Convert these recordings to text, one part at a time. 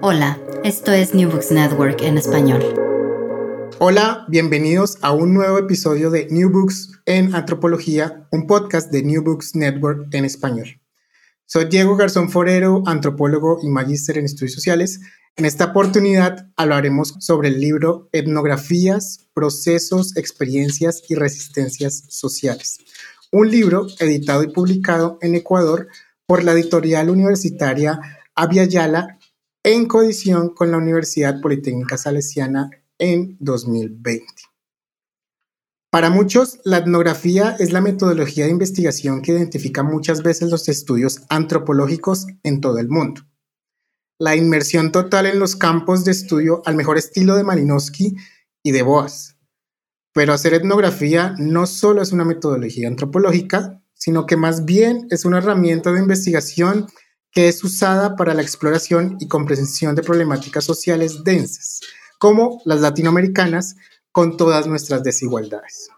Hola, esto es New Books Network en español. Hola, bienvenidos a un nuevo episodio de New Books en Antropología, un podcast de New Books Network en español. Soy Diego Garzón Forero, antropólogo y magíster en estudios sociales. En esta oportunidad hablaremos sobre el libro Etnografías, Procesos, Experiencias y Resistencias Sociales, un libro editado y publicado en Ecuador por la editorial universitaria Avia Yala en coedición con la Universidad Politécnica Salesiana en 2020. Para muchos, la etnografía es la metodología de investigación que identifica muchas veces los estudios antropológicos en todo el mundo. La inmersión total en los campos de estudio al mejor estilo de Malinowski y de Boas. Pero hacer etnografía no solo es una metodología antropológica, sino que más bien es una herramienta de investigación que es usada para la exploración y comprensión de problemáticas sociales densas, como las latinoamericanas, con todas nuestras desigualdades.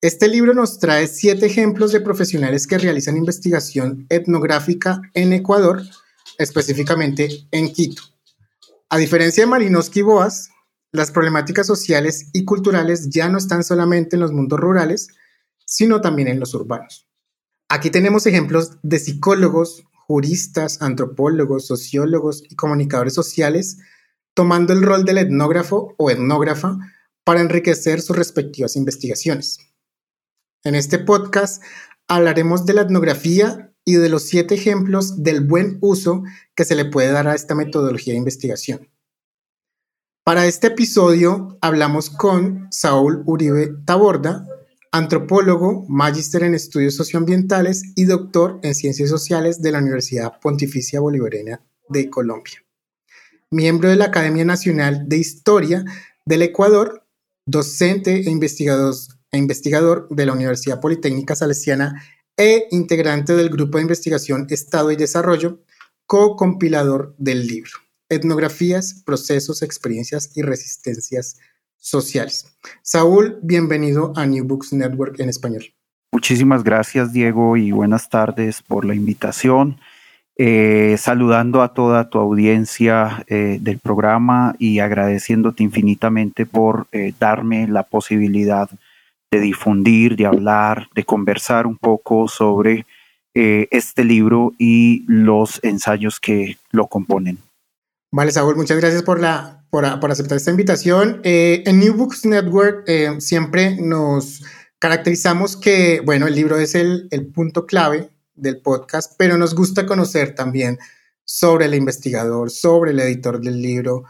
Este libro nos trae siete ejemplos de profesionales que realizan investigación etnográfica en Ecuador, específicamente en Quito. A diferencia de Malinowski y Boas, las problemáticas sociales y culturales ya no están solamente en los mundos rurales, sino también en los urbanos. Aquí tenemos ejemplos de psicólogos, juristas, antropólogos, sociólogos y comunicadores sociales tomando el rol del etnógrafo o etnógrafa para enriquecer sus respectivas investigaciones. En este podcast hablaremos de la etnografía y de los siete ejemplos del buen uso que se le puede dar a esta metodología de investigación. Para este episodio hablamos con Saúl Uribe Taborda, antropólogo, magíster en estudios socioambientales y doctor en ciencias sociales de la Universidad Pontificia Bolivariana de Colombia. Miembro de la Academia Nacional de Historia del Ecuador, docente e investigador, e investigador de la Universidad Politécnica Salesiana e integrante del Grupo de Investigación Estado y Desarrollo, co-compilador del libro Etnografías, Procesos, Experiencias y Resistencias sociales. Saúl, bienvenido a New Books Network en español. Muchísimas gracias, Diego, y buenas tardes por la invitación. Eh, saludando a toda tu audiencia eh, del programa y agradeciéndote infinitamente por eh, darme la posibilidad de difundir, de hablar, de conversar un poco sobre este libro y los ensayos que lo componen. Vale, Saúl, muchas gracias por, la, por, aceptar esta invitación. Eh, en New Books Network eh, siempre nos caracterizamos que, bueno, el libro es el, punto clave del podcast, pero nos gusta conocer también sobre el investigador, sobre el editor del libro.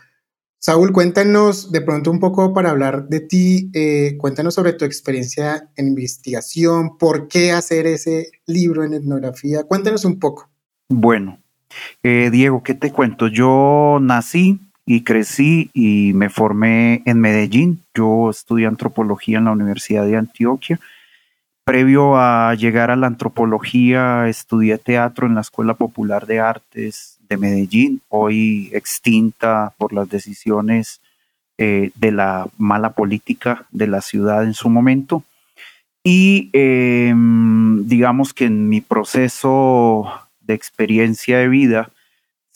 Saúl, cuéntanos de pronto un poco para hablar de ti, eh, cuéntanos sobre tu experiencia en investigación, por qué hacer ese libro en etnografía, cuéntanos un poco. Bueno, eh, Diego, ¿qué te cuento? Yo nací y crecí y me formé en Medellín. Yo estudié antropología en la Universidad de Antioquia. Previo a llegar a la antropología, estudié teatro en la Escuela Popular de Artes de Medellín, hoy extinta por las decisiones eh, de la mala política de la ciudad en su momento. Y em, digamos que en mi proceso de experiencia de vida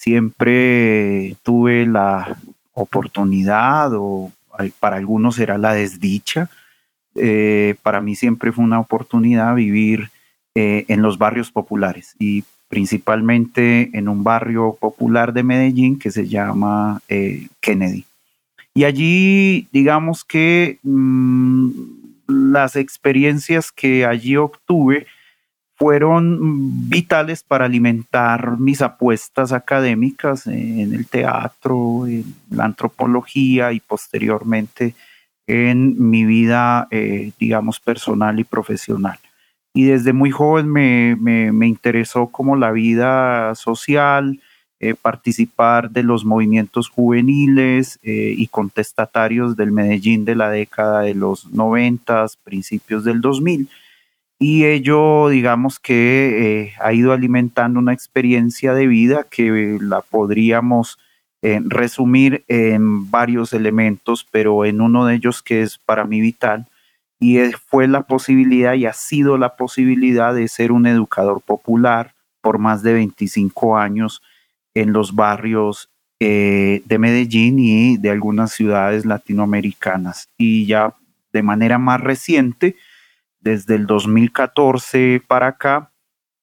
siempre tuve la oportunidad o para algunos era la desdicha. Eh, para mí siempre fue una oportunidad vivir eh, en los barrios populares y principalmente en un barrio popular de Medellín que se llama eh, Kennedy. Y allí, digamos que mm, las experiencias que allí obtuve fueron vitales para alimentar mis apuestas académicas en el teatro, en la antropología y posteriormente en mi vida, eh, digamos, personal y profesional. Y desde muy joven me, me, interesó como la vida social, eh, participar de los movimientos juveniles eh, y contestatarios del Medellín de la década de los 90, principios del 2000 y ello, digamos que eh, ha ido alimentando una experiencia de vida que la podríamos eh, resumir en varios elementos, pero en uno de ellos que es para mí vital, y fue la posibilidad y ha sido la posibilidad de ser un educador popular por más de 25 años en los barrios eh, de Medellín y de algunas ciudades latinoamericanas. Y ya de manera más reciente, desde el 2014 para acá,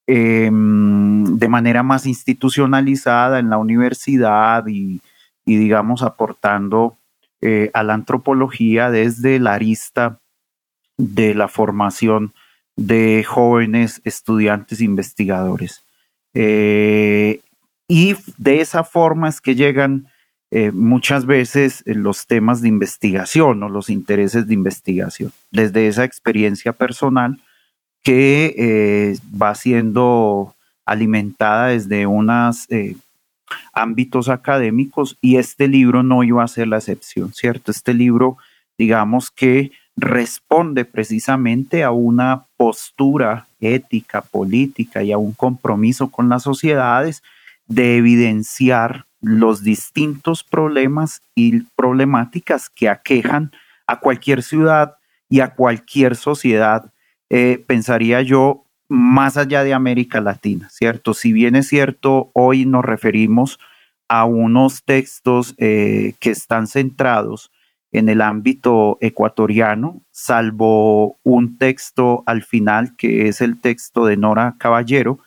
em, de manera más institucionalizada en la universidad y, digamos, aportando eh, a la antropología desde la arista de la formación de jóvenes estudiantes investigadores. Eh, y de esa forma es que llegan eh, muchas veces eh, los temas de investigación o los intereses de investigación, desde esa experiencia personal que eh, va siendo alimentada desde unos ámbitos académicos y este libro no iba a ser la excepción, ¿cierto? Este libro, digamos que responde precisamente a una postura ética, política y a un compromiso con las sociedades de evidenciar los distintos problemas y problemáticas que aquejan a cualquier ciudad y a cualquier sociedad, eh, pensaría yo, más allá de América Latina, ¿cierto? Si bien es cierto, hoy nos referimos a unos textos eh, que están centrados en el ámbito ecuatoriano, salvo un texto al final que es el texto de Nora Caballero,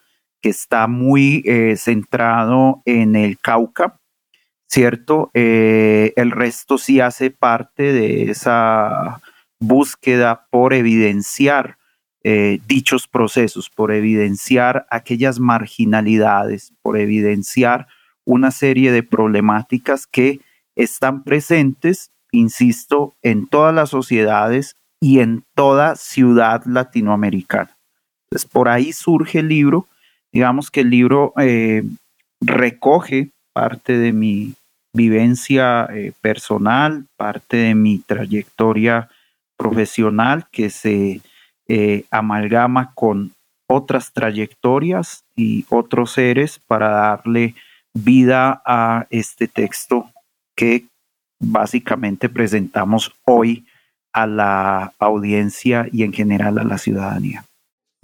que está muy eh, centrado en el Cauca, ¿cierto? Eh, el resto sí hace parte de esa búsqueda por evidenciar eh, dichos procesos, por evidenciar aquellas marginalidades, por evidenciar una serie de problemáticas que están presentes, insisto, en todas las sociedades y en toda ciudad latinoamericana. Entonces, por ahí surge el libro Digamos que el libro eh, recoge parte de mi vivencia eh, personal, parte de mi trayectoria profesional que se eh, amalgama con otras trayectorias y otros seres para darle vida a este texto que básicamente presentamos hoy a la audiencia y en general a la ciudadanía.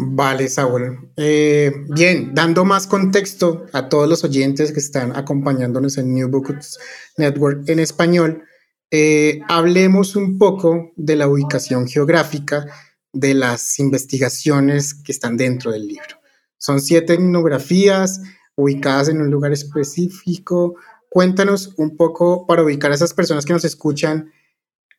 Vale, Saúl. Eh, bien, dando más contexto a todos los oyentes que están acompañándonos en New Books Network en español, eh, hablemos un poco de la ubicación geográfica de las investigaciones que están dentro del libro. Son siete etnografías ubicadas en un lugar específico. Cuéntanos un poco para ubicar a esas personas que nos escuchan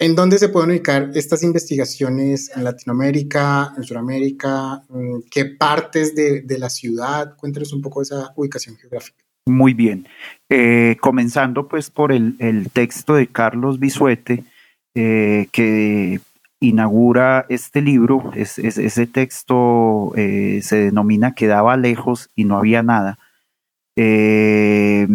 ¿En dónde se pueden ubicar estas investigaciones en Latinoamérica, en Sudamérica? Mm, ¿Qué partes de, la ciudad? Cuéntanos un poco de esa ubicación geográfica. Muy bien. Eh, comenzando pues por el, texto de Carlos Bisuete, eh, que inaugura este libro. ese texto eh, se denomina Quedaba lejos y no había nada. Eh,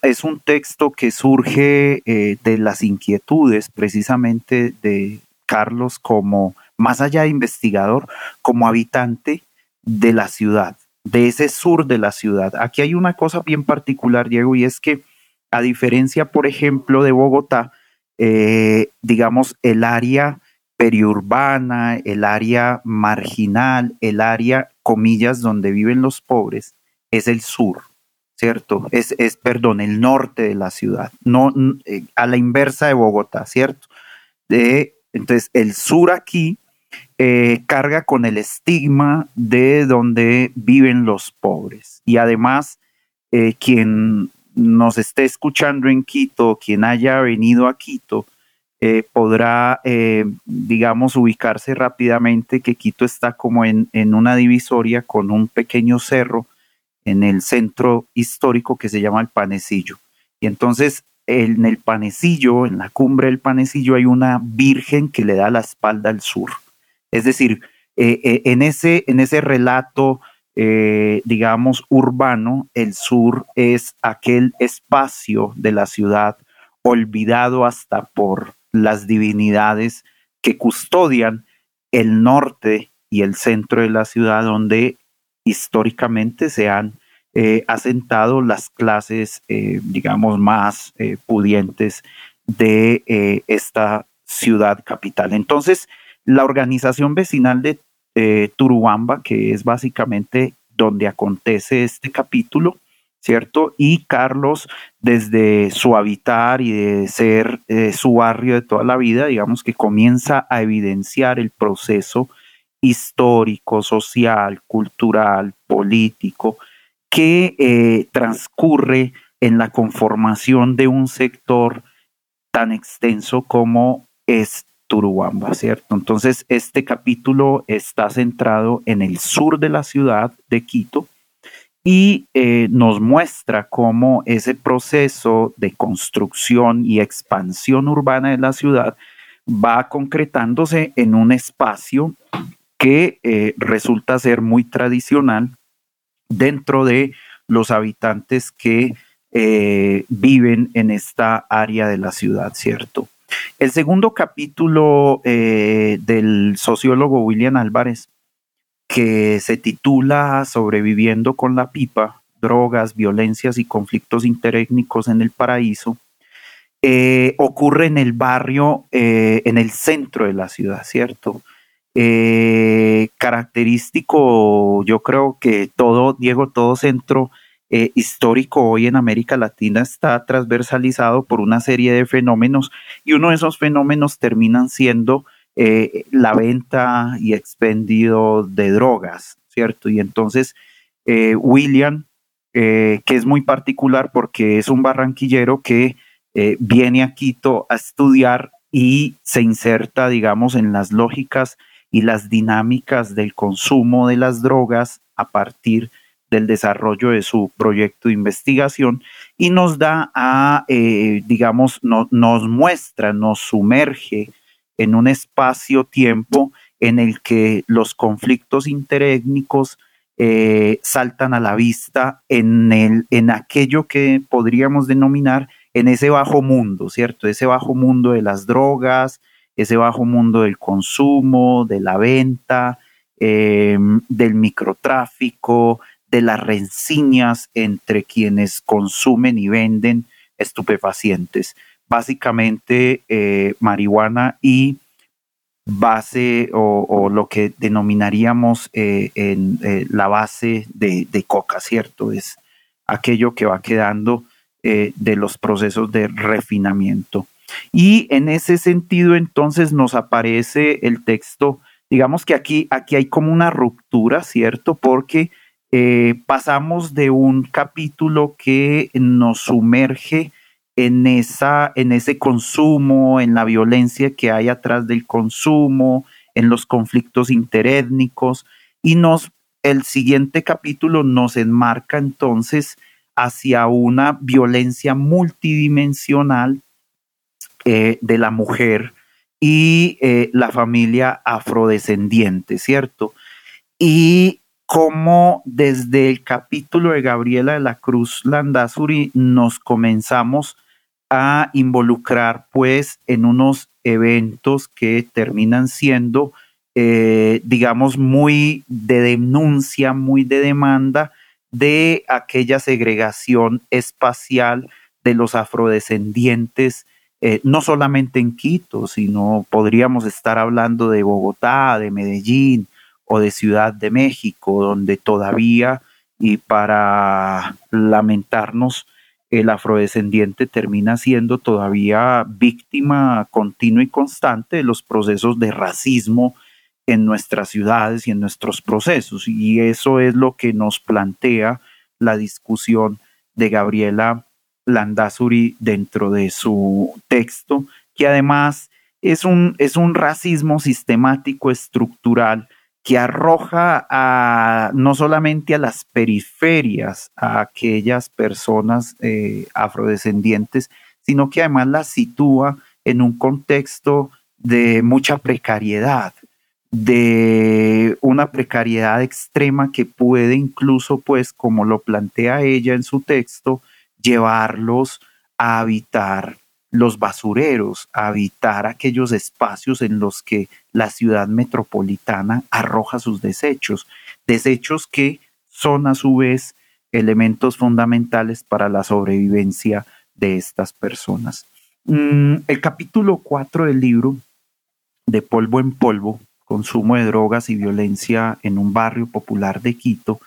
es un texto que surge eh, de las inquietudes precisamente de Carlos como, más allá de investigador, como habitante de la ciudad, de ese sur de la ciudad. Aquí hay una cosa bien particular, Diego, y es que a diferencia, por ejemplo, de Bogotá, eh, digamos, el área periurbana, el área marginal, el área, comillas, donde viven los pobres, es el sur, ¿cierto? Es, es perdón, el norte de la ciudad, no eh, a la inversa de Bogotá, ¿cierto? De, entonces, el sur aquí eh, carga con el estigma de donde viven los pobres. Y además, eh, quien nos esté escuchando en Quito, quien haya venido a Quito, podrá, digamos, ubicarse rápidamente que Quito está como en, en, una divisoria con un pequeño cerro en el centro histórico que se llama el Panecillo. Y entonces en el Panecillo, en la cumbre del Panecillo, hay una virgen que le da la espalda al sur. Es decir, eh, eh, en, ese, en ese relato, eh, digamos, urbano, el sur es aquel espacio de la ciudad olvidado hasta por las divinidades que custodian el norte y el centro de la ciudad donde históricamente se han asentado las clases, digamos, más pudientes de esta ciudad capital. Entonces, la organización vecinal de eh, Turubamba, que es básicamente donde acontece este capítulo, ¿cierto? Y Carlos, desde su habitar y de ser eh, su barrio de toda la vida, digamos que comienza a evidenciar el proceso histórico, social, cultural, político, que eh, transcurre en la conformación de un sector tan extenso como es Turubamba, ¿cierto? Entonces, este capítulo está centrado en el sur de la ciudad de Quito y eh, nos muestra cómo ese proceso de construcción y expansión urbana de la ciudad va concretándose en un espacio que eh, resulta ser muy tradicional dentro de los habitantes que eh, viven en esta área de la ciudad, ¿cierto? El segundo capítulo eh, del sociólogo William Álvarez, que se titula Sobreviviendo con la pipa, drogas, violencias y conflictos interétnicos en el paraíso, ocurre en el barrio, en el centro de la ciudad, ¿cierto? Característico, yo creo que todo, Diego, todo centro eh, histórico hoy en América Latina está transversalizado por una serie de fenómenos y uno de esos fenómenos terminan siendo eh, la venta y expendio de drogas, ¿cierto? Y entonces eh, William, que es muy particular porque es un barranquillero que viene a Quito a estudiar y se inserta, digamos, en las lógicas y las dinámicas del consumo de las drogas a partir de del desarrollo de su proyecto de investigación y nos da a, eh, digamos, nos muestra, nos sumerge en un espacio-tiempo en el que los conflictos interétnicos eh, saltan a la vista en, el, en aquello que podríamos denominar en ese bajo mundo, ¿cierto? Ese bajo mundo de las drogas, ese bajo mundo del consumo, de la venta, eh, del microtráfico, de las rencillas entre quienes consumen y venden estupefacientes. Básicamente eh, marihuana y base o, lo que denominaríamos eh, en eh, la base de, coca, ¿cierto? Es aquello que va quedando de los procesos de refinamiento. Y en ese sentido, entonces, nos aparece el texto, digamos que aquí, aquí hay como una ruptura, ¿cierto? Porque eh, pasamos de un capítulo que nos sumerge en, esa, en ese consumo, en la violencia que hay atrás del consumo, en los conflictos interétnicos, y nos, el siguiente capítulo nos enmarca entonces hacia una violencia multidimensional eh, de la mujer y eh, la familia afrodescendiente, ¿cierto? Y cómo desde el capítulo de Gabriela de la Cruz Landazuri nos comenzamos a involucrar pues en unos eventos que terminan siendo eh, digamos muy de denuncia, muy de demanda de aquella segregación espacial de los afrodescendientes eh, no solamente en Quito, sino podríamos estar hablando de Bogotá, de Medellín o de Ciudad de México, donde todavía, y para lamentarnos, el afrodescendiente termina siendo todavía víctima continua y constante de los procesos de racismo en nuestras ciudades y en nuestros procesos. Y eso es lo que nos plantea la discusión de Gabriela Landazuri dentro de su texto, que además es un, es un racismo sistemático, estructural, que arroja a, no solamente a las periferias, a aquellas personas eh, afrodescendientes, sino que además las sitúa en un contexto de mucha precariedad, de una precariedad extrema que puede incluso, pues, como lo plantea ella en su texto, llevarlos a habitar los basureros, a habitar aquellos espacios en los que la ciudad metropolitana arroja sus desechos, desechos que son a su vez elementos fundamentales para la sobrevivencia de estas personas. Mm, el capítulo 4 del libro, de polvo en polvo, consumo de drogas y violencia en un barrio popular de Quito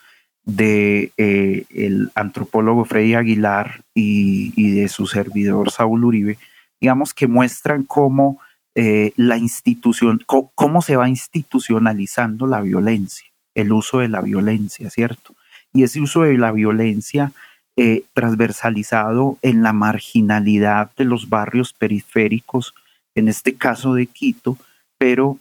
de eh, el antropólogo Freddy Aguilar y, de su servidor Saúl Uribe, digamos que muestran cómo eh, la institución, cómo, se va institucionalizando la violencia, el uso de la violencia, ¿cierto? Y ese uso de la violencia eh, transversalizado en la marginalidad de los barrios periféricos, en este caso de Quito, pero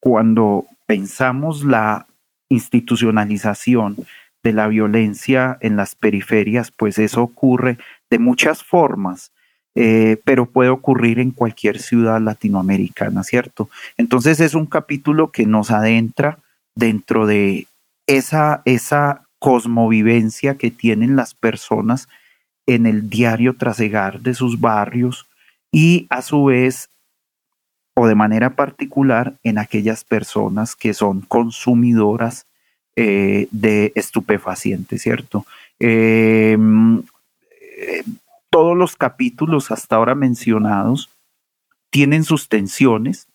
cuando pensamos la institucionalización de la violencia en las periferias, pues eso ocurre de muchas formas, eh, pero puede ocurrir en cualquier ciudad latinoamericana, ¿cierto? Entonces es un capítulo que nos adentra dentro de esa, esa cosmovivencia que tienen las personas en el diario trasegar de sus barrios y a su vez o de manera particular en aquellas personas que son consumidoras eh, de estupefacientes, ¿cierto? Em, eh, todos los capítulos hasta ahora mencionados tienen sus tensiones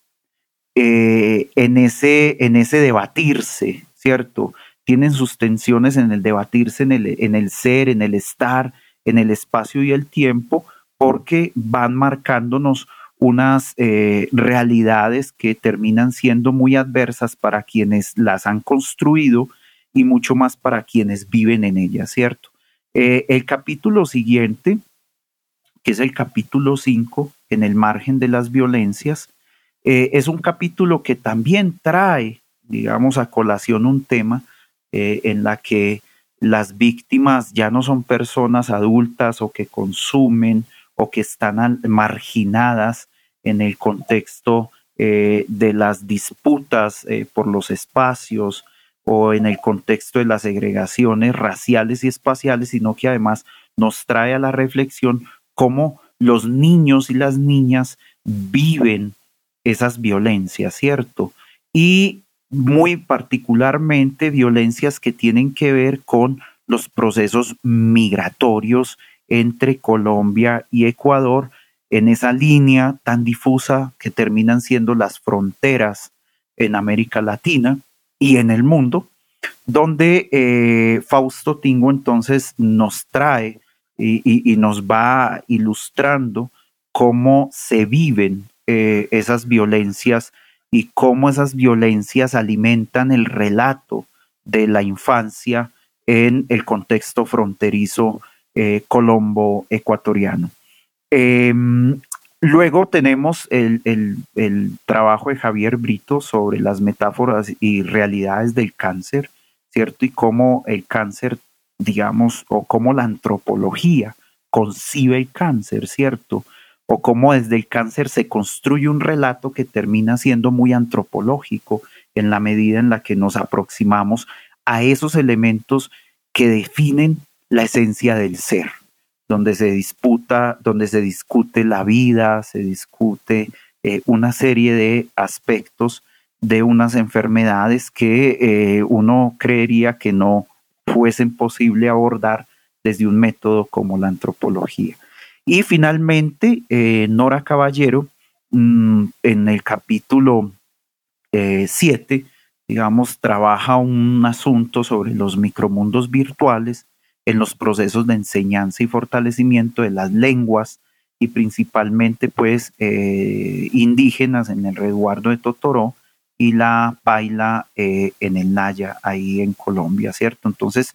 eh, en, ese, en ese debatirse, ¿cierto? Tienen sus tensiones en el debatirse, en el, en el ser, en el estar, en el espacio y el tiempo, porque van marcándonos unas eh, realidades que terminan siendo muy adversas para quienes las han construido y mucho más para quienes viven en ellas, ¿cierto? Eh, el capítulo siguiente, que es el capítulo 5, en el margen de las violencias, eh, es un capítulo que también trae, digamos, a colación un tema en la que las víctimas ya no son personas adultas o que consumen o que están marginadas en el contexto eh, de las disputas eh, por los espacios o en el contexto de las segregaciones raciales y espaciales, sino que además nos trae a la reflexión cómo los niños y las niñas viven esas violencias, ¿cierto? Y muy particularmente violencias que tienen que ver con los procesos migratorios entre Colombia y Ecuador, en esa línea tan difusa que terminan siendo las fronteras en América Latina y en el mundo, donde eh, Fausto Tingo entonces nos trae y, nos va ilustrando cómo se viven eh, esas violencias y cómo esas violencias alimentan el relato de la infancia en el contexto fronterizo eh, colombo-ecuatoriano. Em, luego tenemos el, trabajo de Javier Brito sobre las metáforas y realidades del cáncer, ¿cierto? Y cómo el cáncer, digamos, o cómo la antropología concibe el cáncer, ¿cierto? O cómo desde el cáncer se construye un relato que termina siendo muy antropológico en la medida en la que nos aproximamos a esos elementos que definen la esencia del ser donde se disputa, donde se discute la vida, se discute eh, una serie de aspectos de unas enfermedades que eh, uno creería que no fuesen posible abordar desde un método como la antropología. Y finalmente, eh, Nora Caballero, mm, en el capítulo 7, eh, digamos, trabaja un asunto sobre los micromundos virtuales en los procesos de enseñanza y fortalecimiento de las lenguas y principalmente pues eh, indígenas en el resguardo de Totoró y la paila eh, en el Naya, ahí en Colombia, ¿cierto? Entonces,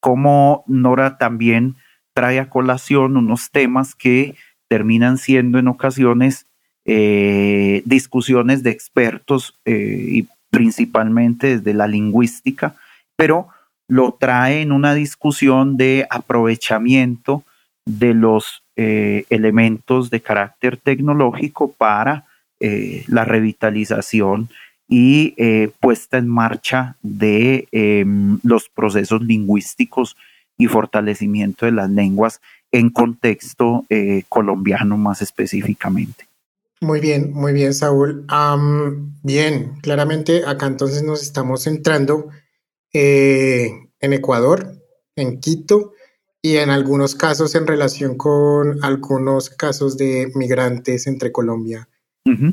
como Nora también trae a colación unos temas que terminan siendo en ocasiones eh, discusiones de expertos y principalmente desde la lingüística, pero lo trae en una discusión de aprovechamiento de los eh, elementos de carácter tecnológico para eh, la revitalización y eh, puesta en marcha de em, los procesos lingüísticos y fortalecimiento de las lenguas en contexto colombiano más específicamente. Muy bien, muy bien, Saúl. bien, claramente acá entonces nos estamos centrando en Ecuador, en Quito, y en algunos casos en relación con algunos casos de migrantes entre Colombia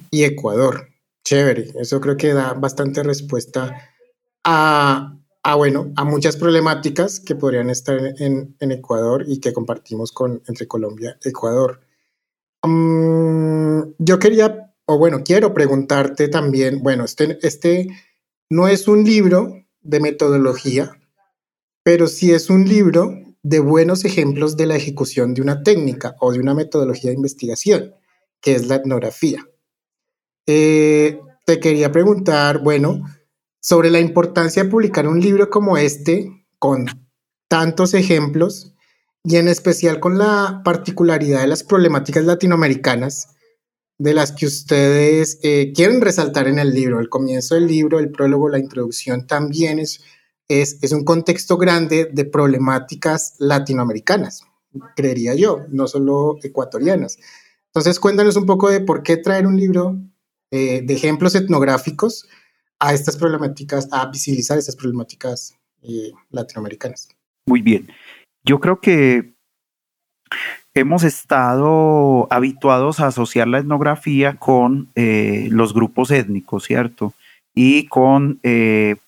y Ecuador. Chévere, eso creo que da bastante respuesta a, bueno, a muchas problemáticas que podrían estar en, Ecuador y que compartimos con, entre Colombia y Ecuador. Mm, yo quería, o bueno, quiero preguntarte también, bueno, este, este no es un libro de metodología, pero sí es un libro de buenos ejemplos de la ejecución de una técnica o de una metodología de investigación, que es la etnografía. Eh, te quería preguntar, bueno, sobre la importancia de publicar un libro como este, con tantos ejemplos, y en especial con la particularidad de las problemáticas latinoamericanas de las que ustedes eh, quieren resaltar en el libro. El comienzo del libro, el prólogo, la introducción también es es, un contexto grande de problemáticas latinoamericanas, creería yo, no solo ecuatorianas. Entonces, cuéntanos un poco de por qué traer un libro eh, de ejemplos etnográficos a estas problemáticas, a visibilizar estas problemáticas eh, latinoamericanas. Muy bien. Yo creo que hemos estado habituados a asociar la etnografía con eh, los grupos étnicos, ¿cierto? Y con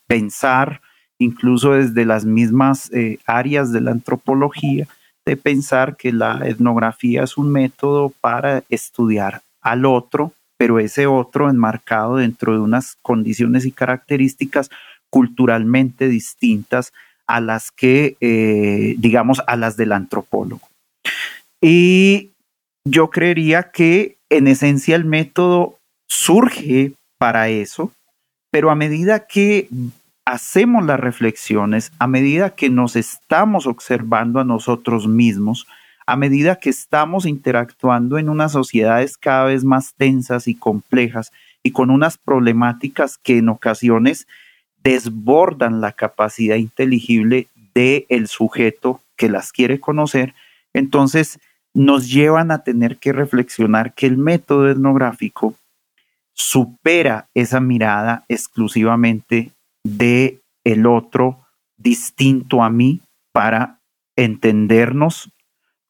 pensar incluso desde las mismas eh, áreas de la antropología, de pensar que la etnografía es un método para estudiar al otro, pero ese otro enmarcado dentro de unas condiciones y características culturalmente distintas a las que, eh, digamos, a las del antropólogo. Y yo creería que en esencia el método surge para eso, pero a medida que hacemos las reflexiones, a medida que nos estamos observando a nosotros mismos, a medida que estamos interactuando en unas sociedades cada vez más tensas y complejas y con unas problemáticas que en ocasiones desbordan la capacidad inteligible del sujeto que las quiere conocer, entonces nos llevan a tener que reflexionar que el método etnográfico supera esa mirada exclusivamente de el otro distinto a mí para entendernos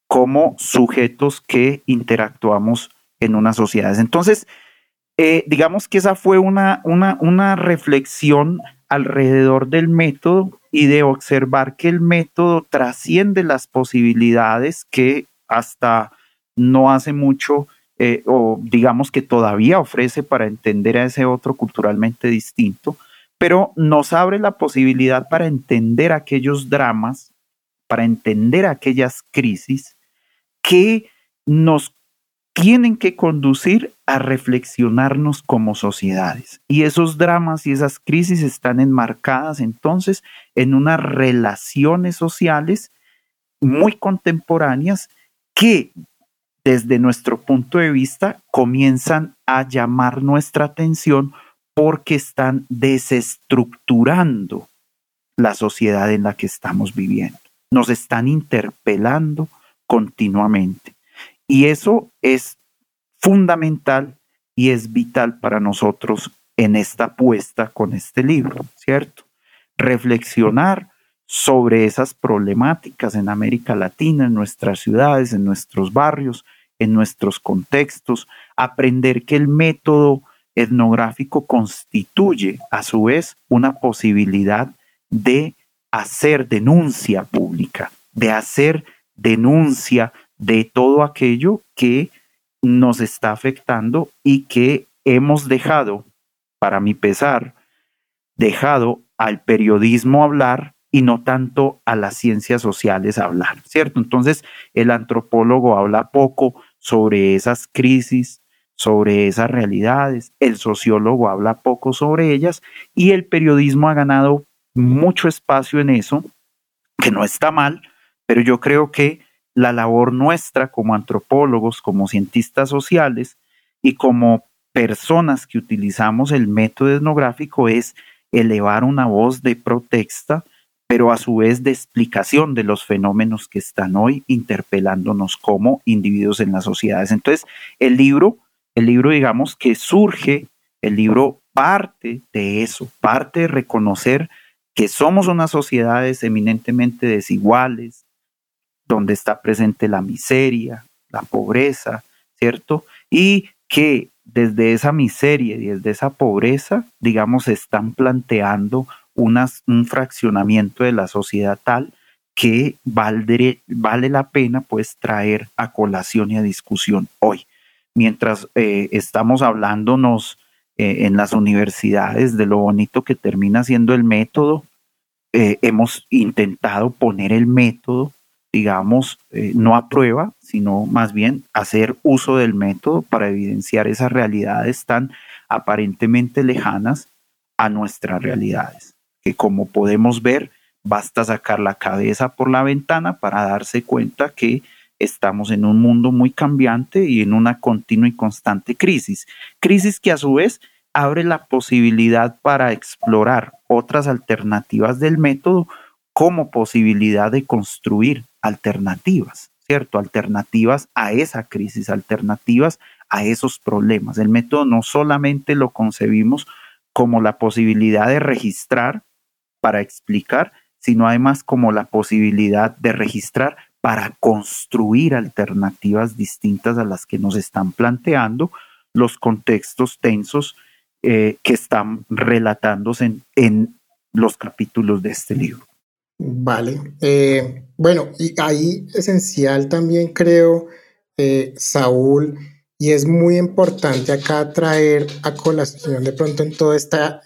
como sujetos que interactuamos en unas sociedades. Entonces, eh, digamos que esa fue una, una, una reflexión alrededor del método y de observar que el método trasciende las posibilidades que hasta no hace mucho eh, o digamos que todavía ofrece para entender a ese otro culturalmente distinto, pero nos abre la posibilidad para entender aquellos dramas, para entender aquellas crisis que nos tienen que conducir a reflexionarnos como sociedades. Y esos dramas y esas crisis están enmarcadas entonces en unas relaciones sociales muy contemporáneas que desde nuestro punto de vista comienzan a llamar nuestra atención porque están desestructurando la sociedad en la que estamos viviendo. Nos están interpelando continuamente. Y eso es fundamental y es vital para nosotros en esta apuesta con este libro, ¿cierto? Reflexionar sobre esas problemáticas en América Latina, en nuestras ciudades, en nuestros barrios, en nuestros contextos, aprender que el método etnográfico constituye a su vez una posibilidad de hacer denuncia pública, de hacer denuncia de todo aquello que nos está afectando y que hemos dejado, para mi pesar, dejado al periodismo hablar y no tanto a las ciencias sociales hablar, ¿cierto? Entonces, el antropólogo habla poco sobre esas crisis, sobre esas realidades, el sociólogo habla poco sobre ellas y el periodismo ha ganado mucho espacio en eso, que no está mal, pero yo creo que la labor nuestra como antropólogos, como cientistas sociales y como personas que utilizamos el método etnográfico es elevar una voz de protesta, pero a su vez de explicación de los fenómenos que están hoy interpelándonos como individuos en las sociedades. Entonces, el libro, el libro digamos que surge, el libro parte de eso, parte de reconocer que somos unas sociedades eminentemente desiguales, donde está presente la miseria, la pobreza, ¿cierto? Y que desde esa miseria y desde esa pobreza, digamos, están planteando un fraccionamiento de la sociedad tal que vale, vale la pena pues traer a colación y a discusión hoy. Mientras eh, estamos hablándonos eh, en las universidades de lo bonito que termina siendo el método, eh, hemos intentado poner el método digamos, eh, no a prueba, sino más bien hacer uso del método para evidenciar esas realidades tan aparentemente lejanas a nuestras realidades, como podemos ver, basta sacar la cabeza por la ventana para darse cuenta que estamos en un mundo muy cambiante y en una continua y constante crisis. Crisis que a su vez abre la posibilidad para explorar otras alternativas del método como posibilidad de construir alternativas, ¿cierto? Alternativas a esa crisis, alternativas a esos problemas. El método no solamente lo concebimos como la posibilidad de registrar para explicar, sino además como la posibilidad de registrar para construir alternativas distintas a las que nos están planteando los contextos tensos eh, que están relatándose en los capítulos de este libro. Vale. Eh, bueno, y ahí esencial también creo, eh, Saúl, y es muy importante acá traer a colación de pronto en toda esta,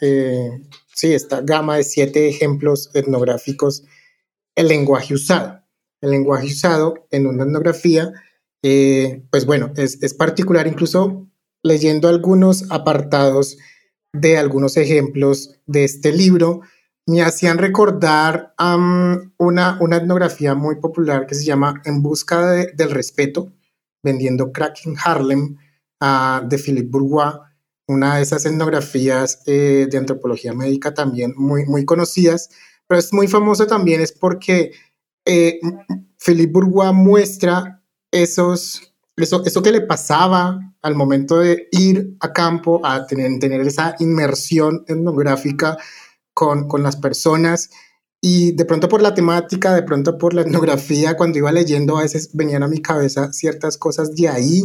sí, esta gama de siete ejemplos etnográficos, el lenguaje usado. El lenguaje usado en una etnografía, pues bueno, es, particular incluso leyendo algunos apartados de algunos ejemplos de este libro me hacían recordar una, una etnografía muy popular que se llama En busca del respeto, vendiendo crack en Harlem, de Philippe Bourgois, una de esas etnografías eh, de antropología médica también muy, muy conocidas, pero es muy famosa también es porque eh, Philippe Bourgois muestra esos, eso, eso que le pasaba al momento de ir a campo, a tener, tener esa inmersión etnográfica con, con las personas. Y de pronto por la temática, de pronto por la etnografía, cuando iba leyendo a veces venían a mi cabeza ciertas cosas de ahí.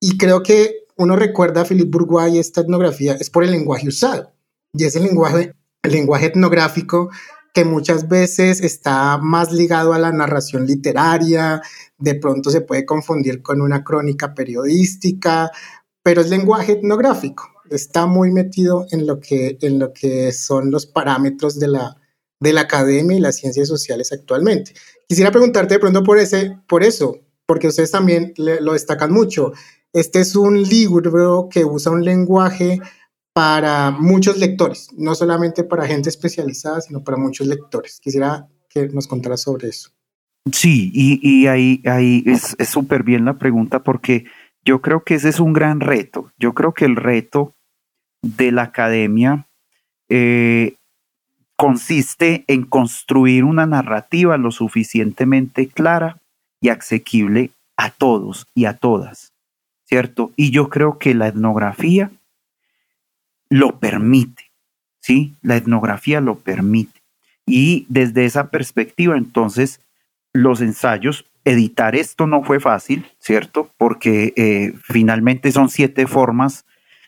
Y creo que uno recuerda a Philippe Bourgois y esta etnografía es por el lenguaje usado y es el lenguaje, el lenguaje etnográfico que muchas veces está más ligado a la narración literaria, de pronto se puede confundir con una crónica periodística, pero es lenguaje etnográfico está muy metido en lo que, en lo que son los parámetros de la, de la academia y las ciencias sociales actualmente. Quisiera preguntarte de pronto por, ese, por eso, porque ustedes también lo destacan mucho. Este es un libro que usa un lenguaje para muchos lectores, no solamente para gente especializada, sino para muchos lectores. Quisiera que nos contaras sobre eso. Sí, y, ahí, ahí es súper bien la pregunta porque yo creo que ese es un gran reto. Yo creo que el reto de la academia eh, consiste en construir una narrativa lo suficientemente clara y asequible a todos y a todas, ¿cierto? Y yo creo que la etnografía lo permite, ¿sí? La etnografía lo permite. Y desde esa perspectiva, entonces, los ensayos, editar esto no fue fácil, ¿cierto? Porque eh, finalmente son siete formas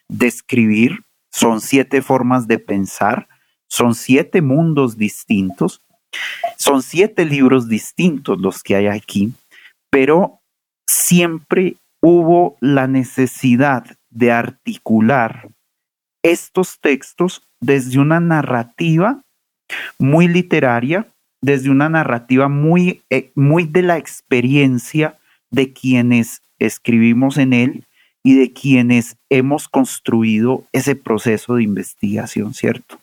de escribir, son siete formas de pensar, son siete mundos distintos, son siete libros distintos los que hay aquí, pero siempre hubo la necesidad de articular estos textos desde una narrativa muy literaria, desde una narrativa muy, eh, muy de la experiencia de quienes escribimos en él y de quienes hemos construido ese proceso de investigación, ¿cierto?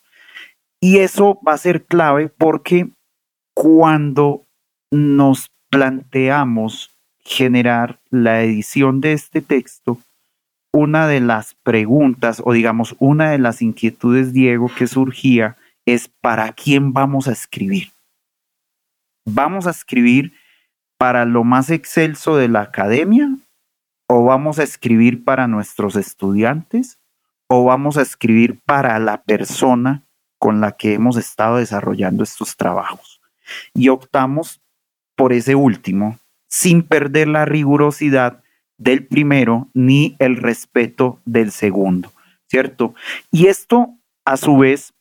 Y eso va a ser clave porque cuando nos planteamos generar la edición de este texto, una de las preguntas o digamos una de las inquietudes, Diego, que surgía es ¿para quién vamos a escribir? ¿Vamos a escribir para lo más excelso de la academia? ¿O vamos a escribir para nuestros estudiantes? ¿O vamos a escribir para la persona con la que hemos estado desarrollando estos trabajos? Y optamos por ese último, sin perder la rigurosidad del primero ni el respeto del segundo, ¿cierto? Y esto, a su vez,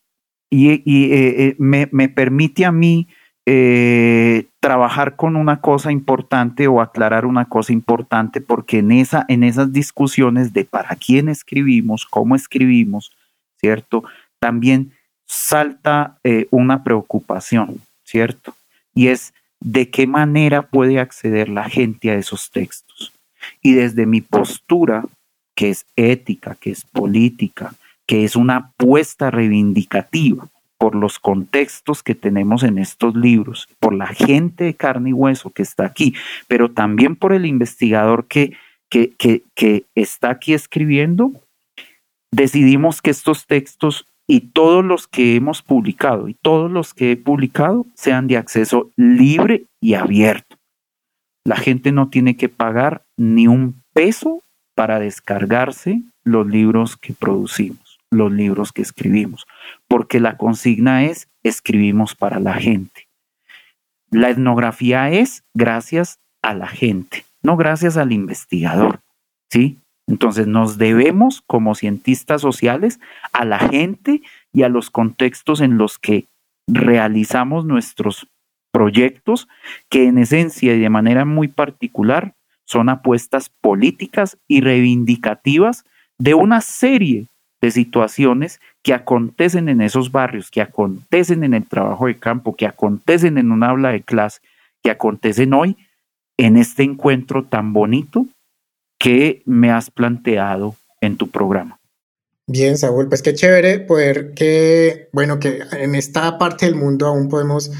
eh, eh, me, permite a mí eh, trabajar con una cosa importante o aclarar una cosa importante, porque en, esa, en esas discusiones de para quién escribimos, cómo escribimos, ¿cierto? También salta una preocupación, ¿cierto? Y es de qué manera puede acceder la gente a esos textos. Y desde mi postura, que es ética, que es política, que es una apuesta reivindicativa por los contextos que tenemos en estos libros, por la gente de carne y hueso que está aquí, pero también por el investigador que, que, que está aquí escribiendo, decidimos que estos textos y todos los que hemos publicado y todos los que he publicado sean de acceso libre y abierto. La gente no tiene que pagar ni un peso para descargarse los libros que producimos, los libros que escribimos, porque la consigna es escribimos para la gente. La etnografía es gracias a la gente, no gracias al investigador, ¿sí? Entonces nos debemos como cientistas sociales a la gente y a los contextos en los que realizamos nuestros proyectos que en esencia y de manera muy particular son apuestas políticas y reivindicativas de una serie de situaciones que acontecen en esos barrios, que acontecen en el trabajo de campo, que acontecen en un aula de clase, que acontecen hoy en este encuentro tan bonito que me has planteado en tu programa. Bien, Saúl, pues qué chévere poder que, bueno, que en esta parte del mundo aún podemos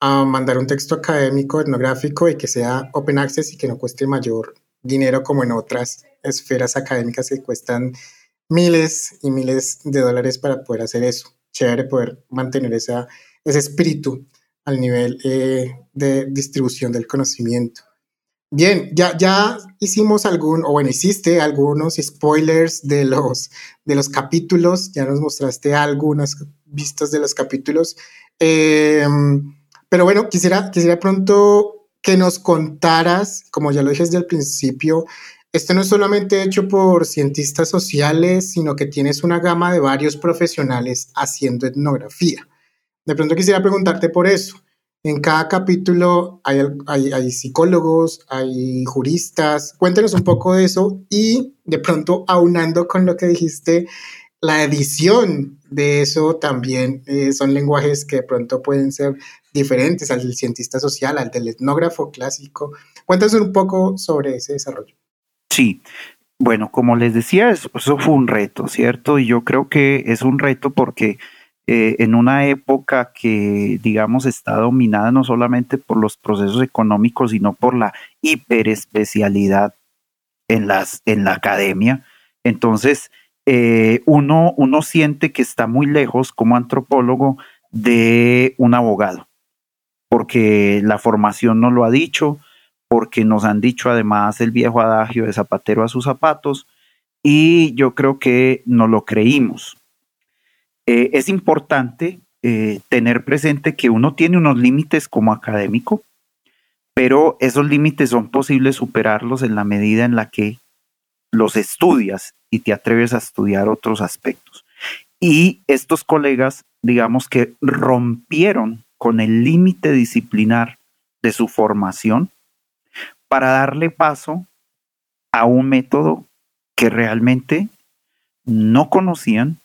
ah, mandar un texto académico, etnográfico y que sea open access y que no cueste mayor dinero como en otras esferas académicas que cuestan miles y miles de dólares para poder hacer eso. Chévere poder mantener esa, ese espíritu al nivel eh, de distribución del conocimiento. Bien, ya, ya hicimos algún, o bueno, hiciste algunos spoilers de los, de los capítulos, ya nos mostraste algunas vistas de los capítulos, em, pero bueno, quisiera, quisiera pronto que nos contaras, como ya lo dije desde el principio, esto no es solamente hecho por cientistas sociales, sino que tienes una gama de varios profesionales haciendo etnografía. De pronto quisiera preguntarte por eso. En cada capítulo hay, hay, psicólogos, hay juristas. Cuéntanos un poco de eso y de pronto aunando con lo que dijiste, la edición de eso también eh, son lenguajes que de pronto pueden ser diferentes al del cientista social, al del etnógrafo clásico. Cuéntanos un poco sobre ese desarrollo. Sí, bueno, como les decía, eso fue un reto, ¿cierto? Y yo creo que es un reto porque eh, en una época que, digamos, está dominada no solamente por los procesos económicos, sino por la hiperespecialidad en, las, en la academia. Entonces, eh, uno, uno siente que está muy lejos como antropólogo de un abogado, porque la formación no lo ha dicho, porque nos han dicho además el viejo adagio de zapatero a sus zapatos, y yo creo que no lo creímos. Eh, es importante eh, tener presente que uno tiene unos límites como académico, pero esos límites son posibles superarlos en la medida en la que los estudias y te atreves a estudiar otros aspectos. Y estos colegas, digamos que rompieron con el límite disciplinar de su formación para darle paso a un método que realmente no conocían,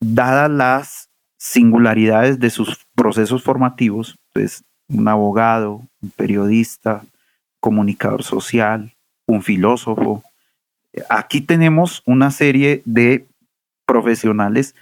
dadas las singularidades de sus procesos formativos, pues un abogado, un periodista, comunicador social, un filósofo. Aquí tenemos una serie de profesionales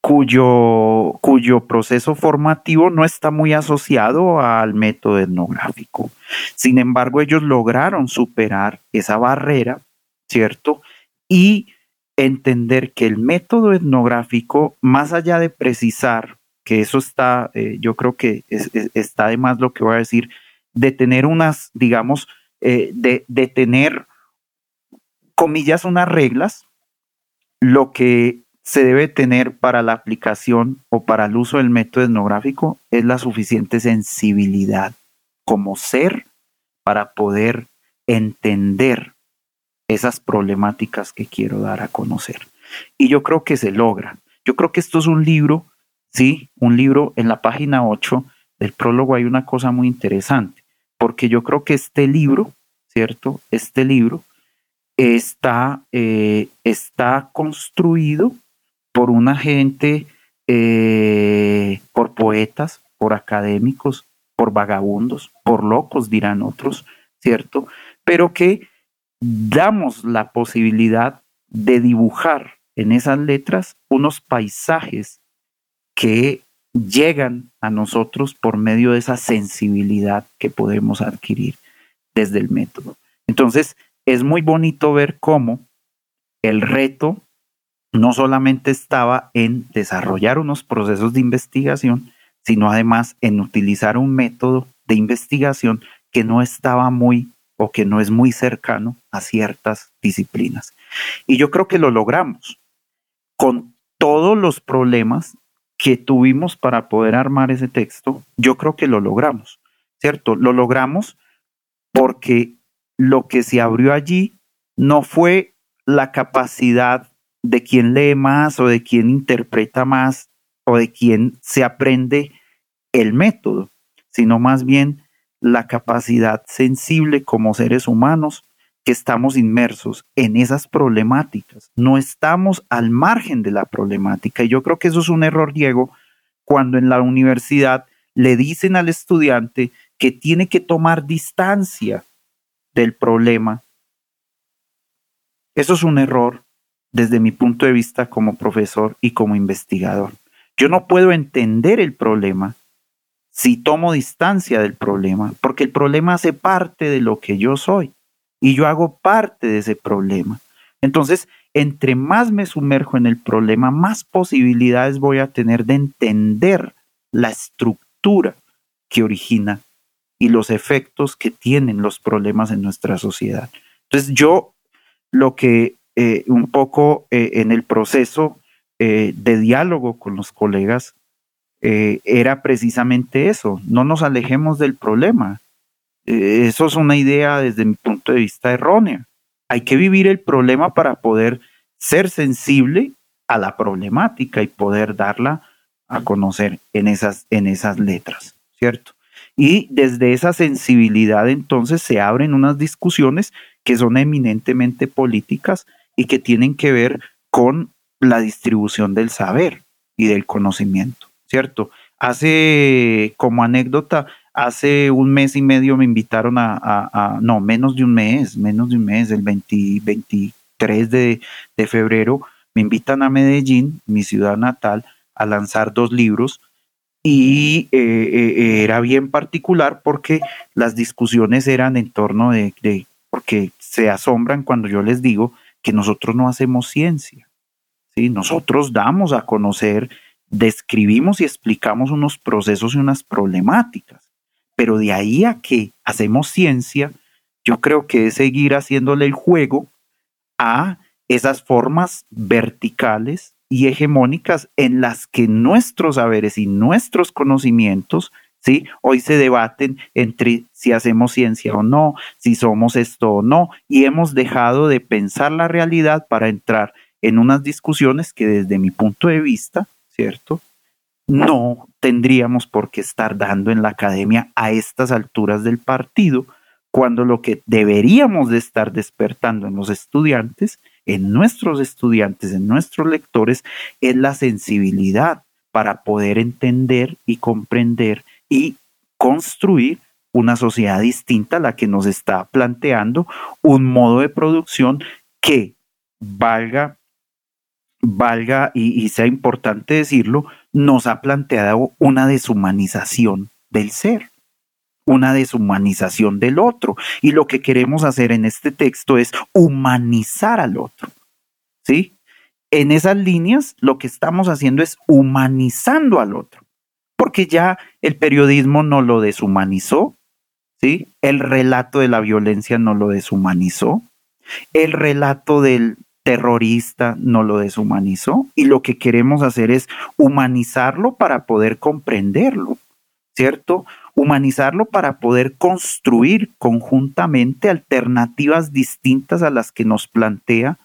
cuyo, cuyo proceso formativo no está muy asociado al método etnográfico. Sin embargo, ellos lograron superar esa barrera, ¿cierto? Y entender que el método etnográfico, más allá de precisar, que eso está, eh, yo creo que está de más lo que voy a decir, de tener unas, digamos, eh, de, de tener, comillas, unas reglas, lo que se debe tener para la aplicación o para el uso del método etnográfico es la suficiente sensibilidad como ser para poder entender esas problemáticas que quiero dar a conocer. Y yo creo que se logra. Yo creo que esto es un libro, sí, un libro en la página 8 del prólogo hay una cosa muy interesante, porque yo creo que este libro, ¿cierto? Este libro está, eh, está construido por una gente, eh, por poetas, por académicos, por vagabundos, por locos, dirán otros, ¿cierto? Pero que damos la posibilidad de dibujar en esas letras unos paisajes que llegan a nosotros por medio de esa sensibilidad que podemos adquirir desde el método. Entonces, es muy bonito ver cómo el reto no solamente estaba en desarrollar unos procesos de investigación, sino además en utilizar un método de investigación que no estaba muy o que no es muy cercano a ciertas disciplinas. Y yo creo que lo logramos con todos los problemas que tuvimos para poder armar ese texto, yo creo que lo logramos, ¿cierto? Lo logramos porque lo que se abrió allí no fue la capacidad de quien lee más o de quien interpreta más o de quien se aprende el método, sino más bien la capacidad sensible como seres humanos que estamos inmersos en esas problemáticas. No estamos al margen de la problemática. Y yo creo que eso es un error, Diego, cuando en la universidad le dicen al estudiante que tiene que tomar distancia del problema. Eso es un error desde mi punto de vista como profesor y como investigador. Yo no puedo entender el problema si tomo distancia del problema, porque el problema hace parte de lo que yo soy y yo hago parte de ese problema. Entonces, entre más me sumerjo en el problema, más posibilidades voy a tener de entender la estructura que origina y los efectos que tienen los problemas en nuestra sociedad. Entonces, yo lo que eh, un poco eh, en el proceso eh, de diálogo con los colegas era precisamente eso, no nos alejemos del problema. eso es una idea desde mi punto de vista errónea. Hay que vivir el problema para poder ser sensible a la problemática y poder darla a conocer en esas, en esas letras, ¿cierto? Y desde esa sensibilidad entonces se abren unas discusiones que son eminentemente políticas y que tienen que ver con la distribución del saber y del conocimiento, ¿cierto? Hace, como anécdota, hace un mes y medio me invitaron a, no, menos de un mes, menos de un mes, el 23 de, febrero, me invitan a Medellín, mi ciudad natal, a lanzar dos libros y eh, eh, era bien particular porque las discusiones eran en torno de, de, porque se asombran cuando yo les digo que nosotros no hacemos ciencia. ¿sí? Nosotros damos a conocer, describimos y explicamos unos procesos y unas problemáticas. Pero de ahí a que hacemos ciencia, yo creo que es seguir haciéndole el juego a esas formas verticales y hegemónicas en las que nuestros saberes y nuestros conocimientos ¿sí? Hoy se debaten entre si hacemos ciencia o no, si somos esto o no, y hemos dejado de pensar la realidad para entrar en unas discusiones que desde mi punto de vista, ¿cierto? No tendríamos por qué estar dando en la academia a estas alturas del partido, cuando lo que deberíamos de estar despertando en los estudiantes, en nuestros estudiantes, en nuestros lectores, es la sensibilidad para poder entender y comprender y construir una sociedad distinta a la que nos está planteando un modo de producción que valga, valga y, sea importante decirlo, nos ha planteado una deshumanización del ser, una deshumanización del otro. Y lo que queremos hacer en este texto es humanizar al otro. ¿Sí? En esas líneas lo que estamos haciendo es humanizando al otro porque ya el periodismo no lo deshumanizó, ¿sí? El relato de la violencia no lo deshumanizó, el relato del terrorista no lo deshumanizó y lo que queremos hacer es humanizarlo para poder comprenderlo, ¿cierto? Humanizarlo para poder construir conjuntamente alternativas distintas a las que nos plantea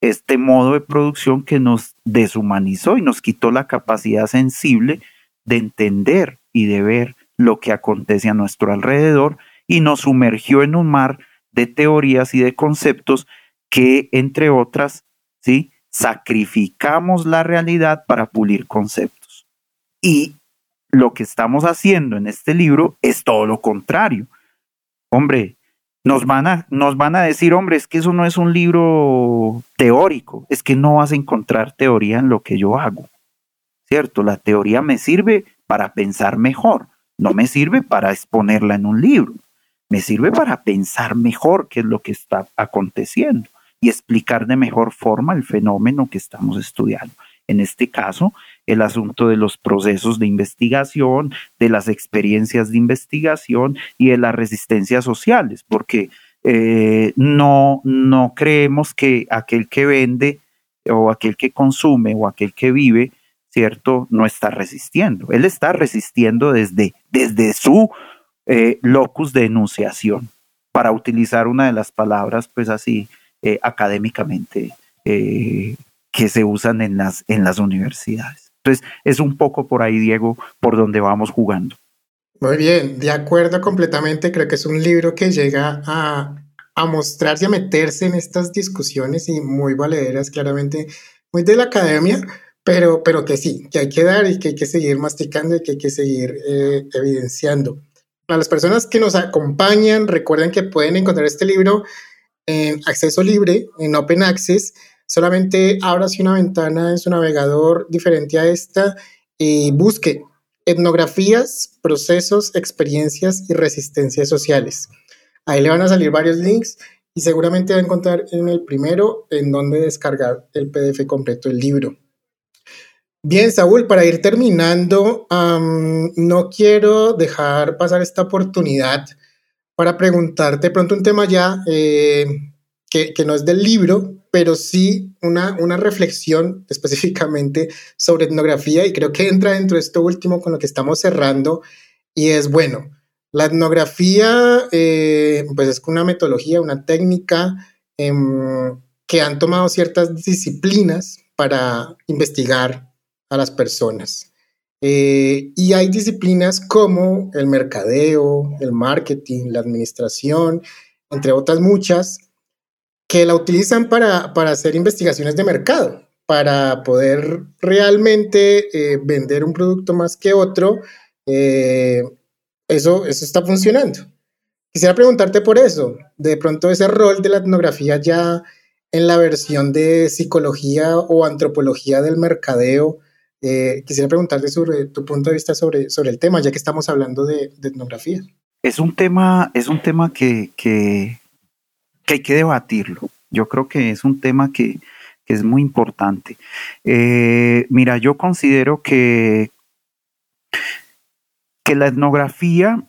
este modo de producción que nos deshumanizó y nos quitó la capacidad sensible de entender y de ver lo que acontece a nuestro alrededor y nos sumergió en un mar de teorías y de conceptos que, entre otras, ¿sí? sacrificamos la realidad para pulir conceptos. Y lo que estamos haciendo en este libro es todo lo contrario. Hombre, nos van a, nos van a decir, hombre, es que eso no es un libro teórico, es que no vas a encontrar teoría en lo que yo hago. ¿cierto? La teoría me sirve para pensar mejor, no me sirve para exponerla en un libro, me sirve para pensar mejor qué es lo que está aconteciendo y explicar de mejor forma el fenómeno que estamos estudiando. En este caso, el asunto de los procesos de investigación, de las experiencias de investigación y de las resistencias sociales, porque eh, no, no creemos que aquel que vende o aquel que consume o aquel que vive ¿cierto? No está resistiendo. Él está resistiendo desde, desde su eh, locus de enunciación, para utilizar una de las palabras, pues así, eh, académicamente, eh, que se usan en las, en las universidades. Entonces, es un poco por ahí, Diego, por donde vamos jugando. Muy bien, de acuerdo completamente. Creo que es un libro que llega a, a mostrarse, a meterse en estas discusiones y muy valederas, claramente, muy de la academia, pero, pero que sí, que hay que dar y que hay que seguir masticando y que hay que seguir eh, evidenciando. A las personas que nos acompañan, recuerden que pueden encontrar este libro en acceso libre, en Open Access. Solamente abra una ventana en su navegador diferente a esta y busque etnografías, procesos, experiencias y resistencias sociales. Ahí le van a salir varios links y seguramente va a encontrar en el primero en donde descargar el PDF completo del libro. Bien, Saúl, para ir terminando, no quiero dejar pasar esta oportunidad para preguntarte pronto un tema ya eh, que, no es del libro, pero sí una, una reflexión específicamente sobre etnografía y creo que entra dentro de esto último con lo que estamos cerrando y es, bueno, la etnografía eh, pues es una metodología, una técnica em, que han tomado ciertas disciplinas para investigar a las personas. Eh, y hay disciplinas como el mercadeo, el marketing, la administración, entre otras muchas, que la utilizan para, hacer investigaciones de mercado, para poder realmente eh, vender un producto más que otro. Eh, eso, eso está funcionando. Quisiera preguntarte por eso, de pronto ese rol de la etnografía ya en la versión de psicología o antropología del mercadeo, eh, quisiera preguntarte sobre tu punto de vista sobre, sobre el tema, ya que estamos hablando de, etnografía. Es un tema, es un tema que, que, hay que debatirlo. Yo creo que es un tema que, es muy importante. Eh, mira, yo considero que, que la etnografía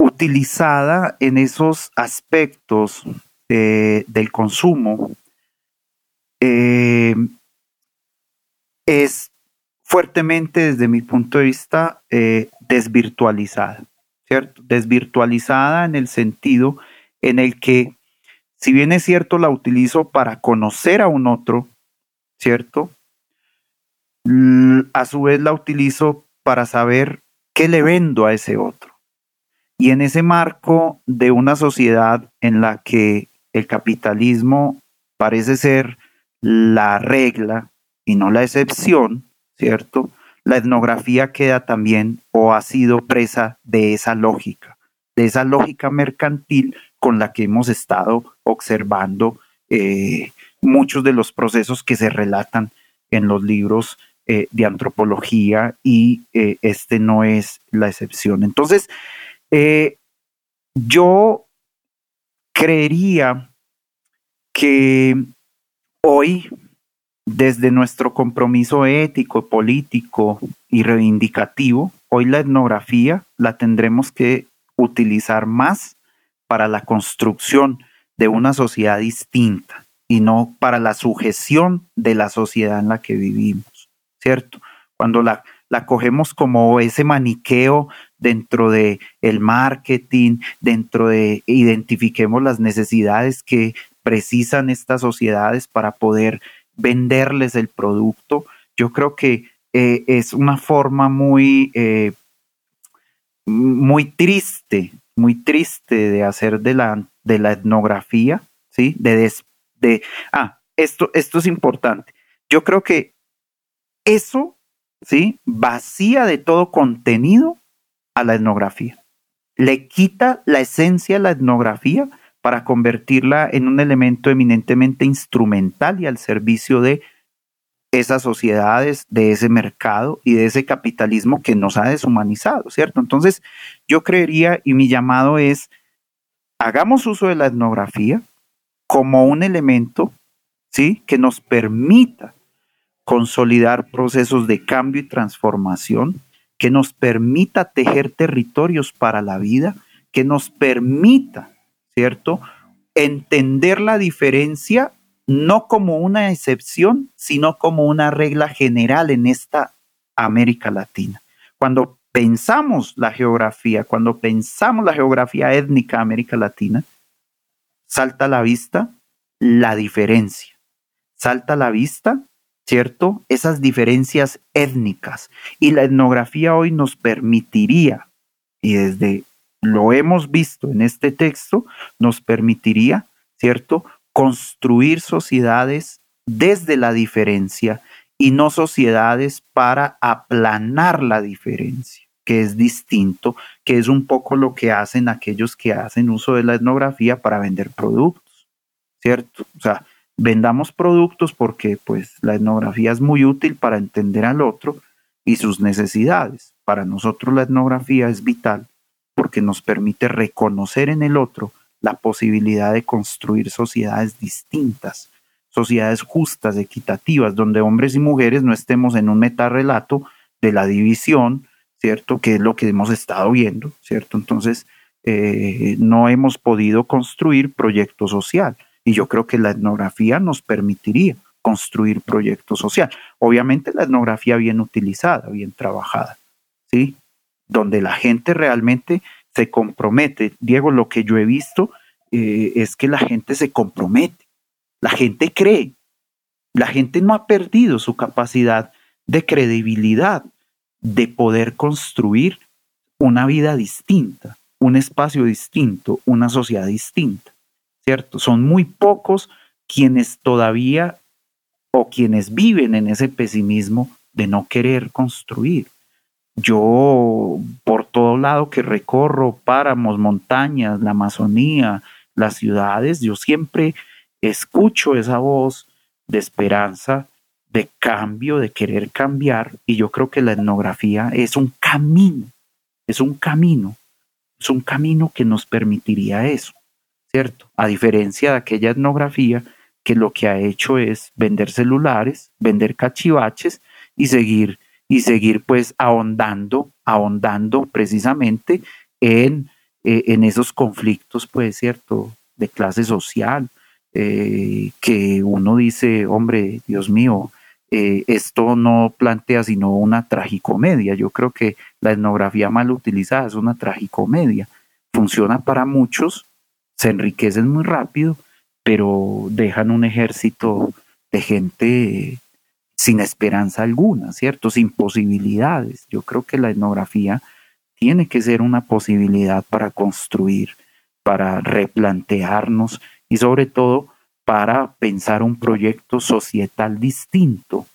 utilizada en esos aspectos del consumo eh, es fuertemente, desde mi punto de vista, eh, desvirtualizada, ¿cierto? Desvirtualizada en el sentido en el que, si bien es cierto, la utilizo para conocer a un otro, ¿cierto? A su vez la utilizo para saber qué le vendo a ese otro. Y en ese marco de una sociedad en la que el capitalismo parece ser la regla y no la excepción, ¿cierto? La etnografía queda también o ha sido presa de esa lógica, de esa lógica mercantil con la que hemos estado observando eh, muchos de los procesos que se relatan en los libros eh, de antropología y eh, este no es la excepción. Entonces, yo creería que hoy, desde nuestro compromiso ético, político y reivindicativo, hoy la etnografía la tendremos que utilizar más para la construcción de una sociedad distinta y no para la sujeción de la sociedad en la que vivimos, ¿cierto? Cuando la, la cogemos como ese maniqueo dentro de el marketing, dentro de identifiquemos las necesidades que precisan estas sociedades para poder venderles el producto. Yo creo que eh, es una forma muy, eh, muy triste, muy triste de hacer de la, de la etnografía, ¿sí? De, de, ah, esto, esto es importante. Yo creo que eso, ¿sí? Vacía de todo contenido a la etnografía. Le quita la esencia a la etnografía para convertirla en un elemento eminentemente instrumental y al servicio de esas sociedades, de ese mercado y de ese capitalismo que nos ha deshumanizado, ¿cierto? Entonces, yo creería y mi llamado es, hagamos uso de la etnografía como un elemento, ¿sí? Que nos permita consolidar procesos de cambio y transformación, que nos permita tejer territorios para la vida, que nos permita ¿cierto? Entender la diferencia no como una excepción, sino como una regla general en esta América Latina. Cuando pensamos la geografía, cuando pensamos la geografía étnica de América Latina, salta a la vista la diferencia, salta a la vista, ¿cierto? Esas diferencias étnicas. Y la etnografía hoy nos permitiría, y desde lo hemos visto en este texto, nos permitiría, ¿cierto?, construir sociedades desde la diferencia y no sociedades para aplanar la diferencia, que es distinto, que es un poco lo que hacen aquellos que hacen uso de la etnografía para vender productos, ¿cierto? O sea, vendamos productos porque pues la etnografía es muy útil para entender al otro y sus necesidades. Para nosotros la etnografía es vital porque nos permite reconocer en el otro la posibilidad de construir sociedades distintas, sociedades justas, equitativas, donde hombres y mujeres no estemos en un metarrelato de la división, ¿cierto? Que es lo que hemos estado viendo, ¿cierto? Entonces, eh, no hemos podido construir proyecto social y yo creo que la etnografía nos permitiría construir proyecto social. Obviamente la etnografía bien utilizada, bien trabajada, ¿sí? Donde la gente realmente se compromete. Diego, lo que yo he visto eh, es que la gente se compromete, la gente cree, la gente no ha perdido su capacidad de credibilidad, de poder construir una vida distinta, un espacio distinto, una sociedad distinta, ¿cierto? Son muy pocos quienes todavía o quienes viven en ese pesimismo de no querer construir yo por todo lado que recorro, páramos, montañas, la Amazonía, las ciudades, yo siempre escucho esa voz de esperanza, de cambio, de querer cambiar, y yo creo que la etnografía es un camino, es un camino, es un camino que nos permitiría eso, ¿cierto? A diferencia de aquella etnografía que lo que ha hecho es vender celulares, vender cachivaches y seguir y seguir pues ahondando, ahondando precisamente en, eh, en esos conflictos, pues, ¿cierto?, de clase social, eh, que uno dice, hombre, Dios mío, eh, esto no plantea sino una tragicomedia. Yo creo que la etnografía mal utilizada es una tragicomedia. Funciona para muchos, se enriquecen muy rápido, pero dejan un ejército de gente sin esperanza alguna, ¿cierto? Sin posibilidades. Yo creo que la etnografía tiene que ser una posibilidad para construir, para replantearnos y sobre todo para pensar un proyecto societal distinto,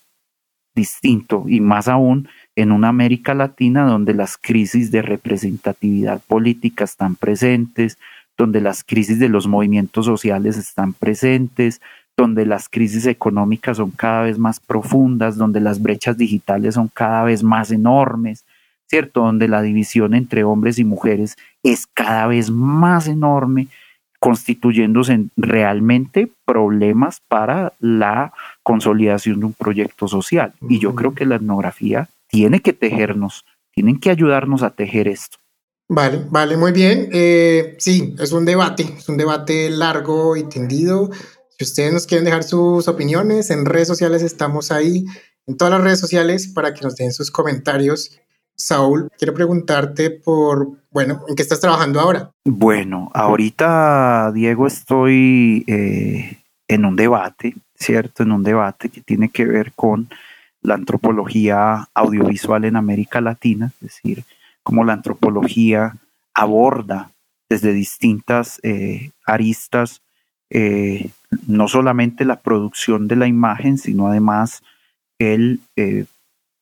distinto y más aún en una América Latina donde las crisis de representatividad política están presentes, donde las crisis de los movimientos sociales están presentes, donde las crisis económicas son cada vez más profundas, donde las brechas digitales son cada vez más enormes, ¿cierto? Donde la división entre hombres y mujeres es cada vez más enorme, constituyéndose realmente problemas para la consolidación de un proyecto social. Y yo creo que la etnografía tiene que tejernos, tienen que ayudarnos a tejer esto. Vale, vale, muy bien. Eh, sí, es un debate, es un debate largo y tendido. Ustedes nos quieren dejar sus opiniones, en redes sociales estamos ahí, en todas las redes sociales, para que nos den sus comentarios Saúl, quiero preguntarte por, bueno, ¿en qué estás trabajando ahora? Bueno, ahorita, Diego, estoy eh, en un debate, ¿cierto? En un debate que tiene que ver con la antropología audiovisual en América Latina, es decir, cómo la antropología aborda desde distintas eh, aristas eh, no solamente la producción de la imagen, sino además el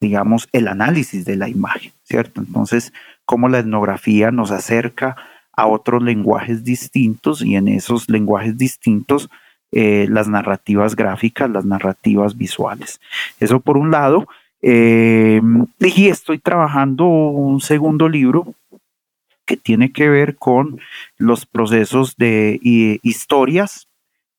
digamos, el análisis de la imagen, ¿cierto? Entonces, cómo la etnografía nos acerca a otros lenguajes distintos y en esos lenguajes distintos eh, las narrativas gráficas, las narrativas visuales. Eso por un lado. Eh, y estoy trabajando un segundo libro que tiene que ver con los procesos de historias,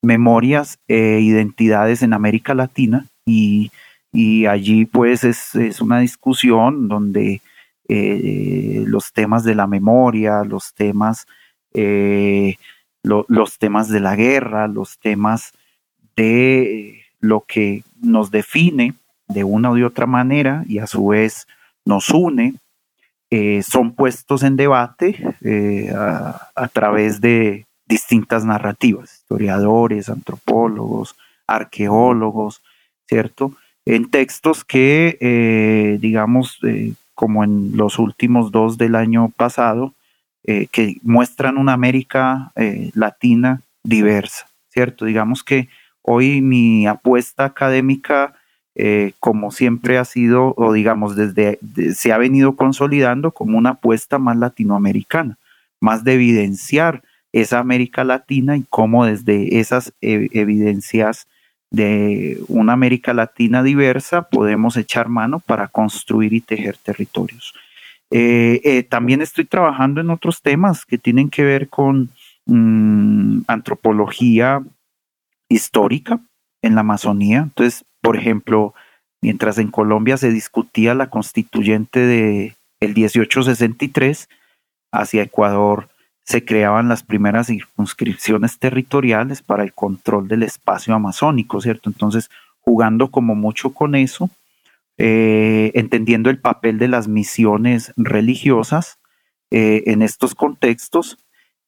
memorias e identidades en América Latina y y allí pues es, una discusión donde eh, los temas de la memoria, los temas, eh, los temas de la guerra, los temas de lo que nos define de una u otra manera y a su vez nos une, son puestos en debate a través de distintas narrativas, historiadores, antropólogos, arqueólogos, ¿cierto? en textos que, eh, digamos, eh, como en los últimos dos del año pasado, eh, que muestran una América Latina diversa, ¿cierto? Digamos que hoy mi apuesta académica, como siempre ha sido, o digamos, desde se ha venido consolidando como una apuesta más latinoamericana, más de evidenciar esa América Latina y cómo desde esas evidencias de una América Latina diversa podemos echar mano para construir y tejer territorios. Eh, eh, también estoy trabajando en otros temas que tienen que ver con mm, antropología histórica en la Amazonía. Entonces, por ejemplo, mientras en Colombia se discutía la constituyente de el 1863, hacia Ecuador se creaban las primeras circunscripciones territoriales para el control del espacio amazónico, ¿cierto? Entonces, jugando como mucho con eso, eh, entendiendo el papel de las misiones religiosas eh, en estos contextos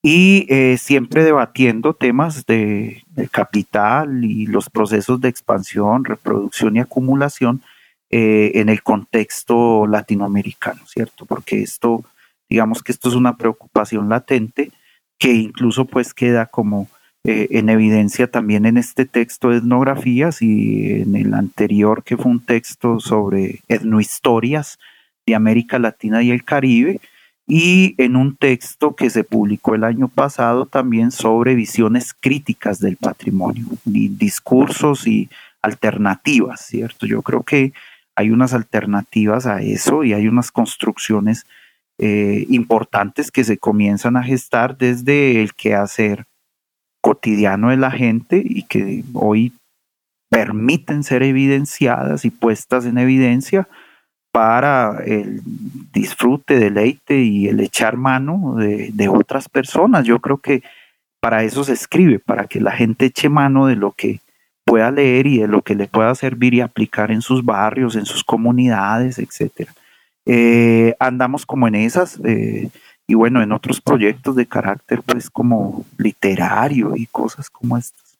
y eh, siempre debatiendo temas de, de, capital y los procesos de expansión, reproducción y acumulación en el contexto latinoamericano, ¿cierto? Porque esto Digamos que esto es una preocupación latente que incluso pues queda como eh, en evidencia también en este texto de etnografías y en el anterior que fue un texto sobre etnohistorias de América Latina y el Caribe y en un texto que se publicó el año pasado también sobre visiones críticas del patrimonio, y discursos y alternativas, ¿cierto? Yo creo que hay unas alternativas a eso y hay unas construcciones eh, importantes que se comienzan a gestar desde el quehacer cotidiano de la gente y que hoy permiten ser evidenciadas y puestas en evidencia para el disfrute, deleite y el echar mano de, de, otras personas. Yo creo que para eso se escribe, para que la gente eche mano de lo que pueda leer y de lo que le pueda servir y aplicar en sus barrios, en sus comunidades, etcétera. Eh, andamos como en esas eh, y bueno, en otros proyectos de carácter pues como literario y cosas como estas.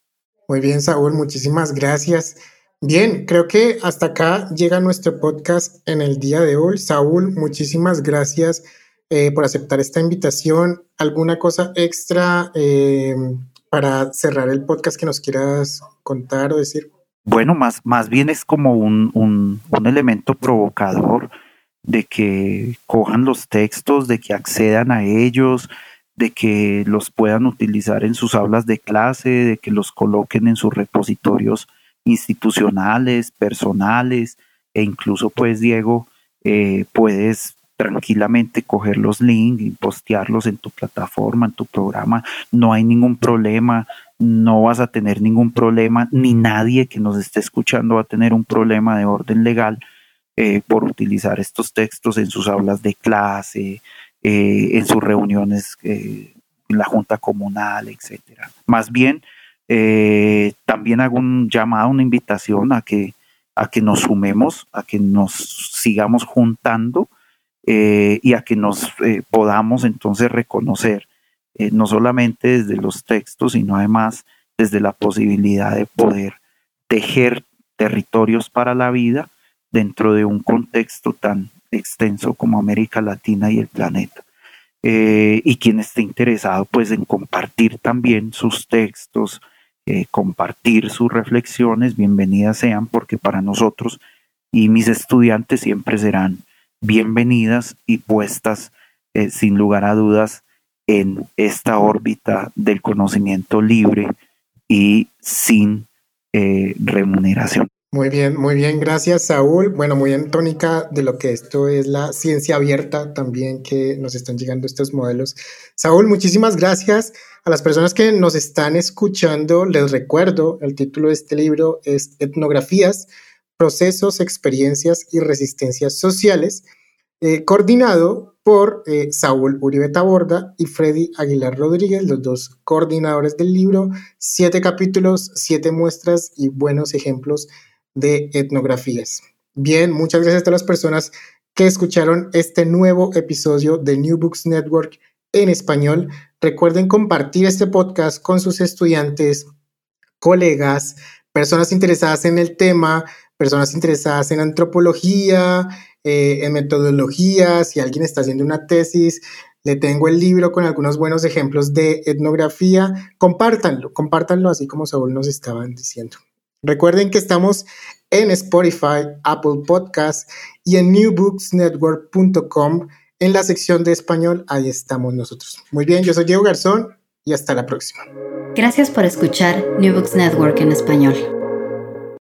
Muy bien, Saúl, muchísimas gracias. Bien, creo que hasta acá llega nuestro podcast en el día de hoy. Saúl, muchísimas gracias eh, por aceptar esta invitación. ¿Alguna cosa extra para cerrar el podcast que nos quieras contar o decir? Bueno, más, más bien es como un, un, un elemento provocador de que cojan los textos, de que accedan a ellos, de que los puedan utilizar en sus aulas de clase, de que los coloquen en sus repositorios institucionales, personales, e incluso pues Diego, eh, puedes tranquilamente coger los links y postearlos en tu plataforma, en tu programa, no hay ningún problema, no vas a tener ningún problema, ni nadie que nos esté escuchando va a tener un problema de orden legal eh, por utilizar estos textos en sus aulas de clase, eh, en sus reuniones en la junta comunal, etcétera. Más bien, eh, también hago un llamado, una invitación a que, a que nos sumemos, a que nos sigamos juntando eh, y a que nos eh, podamos entonces reconocer, no solamente desde los textos, sino además desde la posibilidad de poder tejer territorios para la vida dentro de un contexto tan extenso como América Latina y el planeta. y quien esté interesado pues en compartir también sus textos, eh, compartir sus reflexiones, bienvenidas sean, porque para nosotros y mis estudiantes siempre serán bienvenidas y puestas eh, sin lugar a dudas en esta órbita del conocimiento libre y sin eh, remuneración. Muy bien, muy bien, gracias Saúl. Bueno, muy bien tónica de lo que esto es la ciencia abierta también que nos están llegando estos modelos. Saúl, muchísimas gracias. A las personas que nos están escuchando, les recuerdo, el título de este libro es Etnografías, Procesos, Experiencias y Resistencias Sociales, eh, coordinado por eh, Saúl Uribe Taborda y Freddy Aguilar Rodríguez, los dos coordinadores del libro, siete capítulos, siete muestras y buenos ejemplos de etnografías. Bien, muchas gracias a todas las personas que escucharon este nuevo episodio de New Books Network en español. Recuerden compartir este podcast con sus estudiantes, colegas, personas interesadas en el tema, personas interesadas en antropología, eh, en metodología, si alguien está haciendo una tesis, le tengo el libro con algunos buenos ejemplos de etnografía, compártanlo, compártanlo así como Saúl nos estaban diciendo. Recuerden que estamos en Spotify, Apple Podcasts y en newbooksnetwork.com en la sección de español, ahí estamos nosotros. Muy bien, yo soy Diego Garzón y hasta la próxima. Gracias por escuchar New Books Network en español.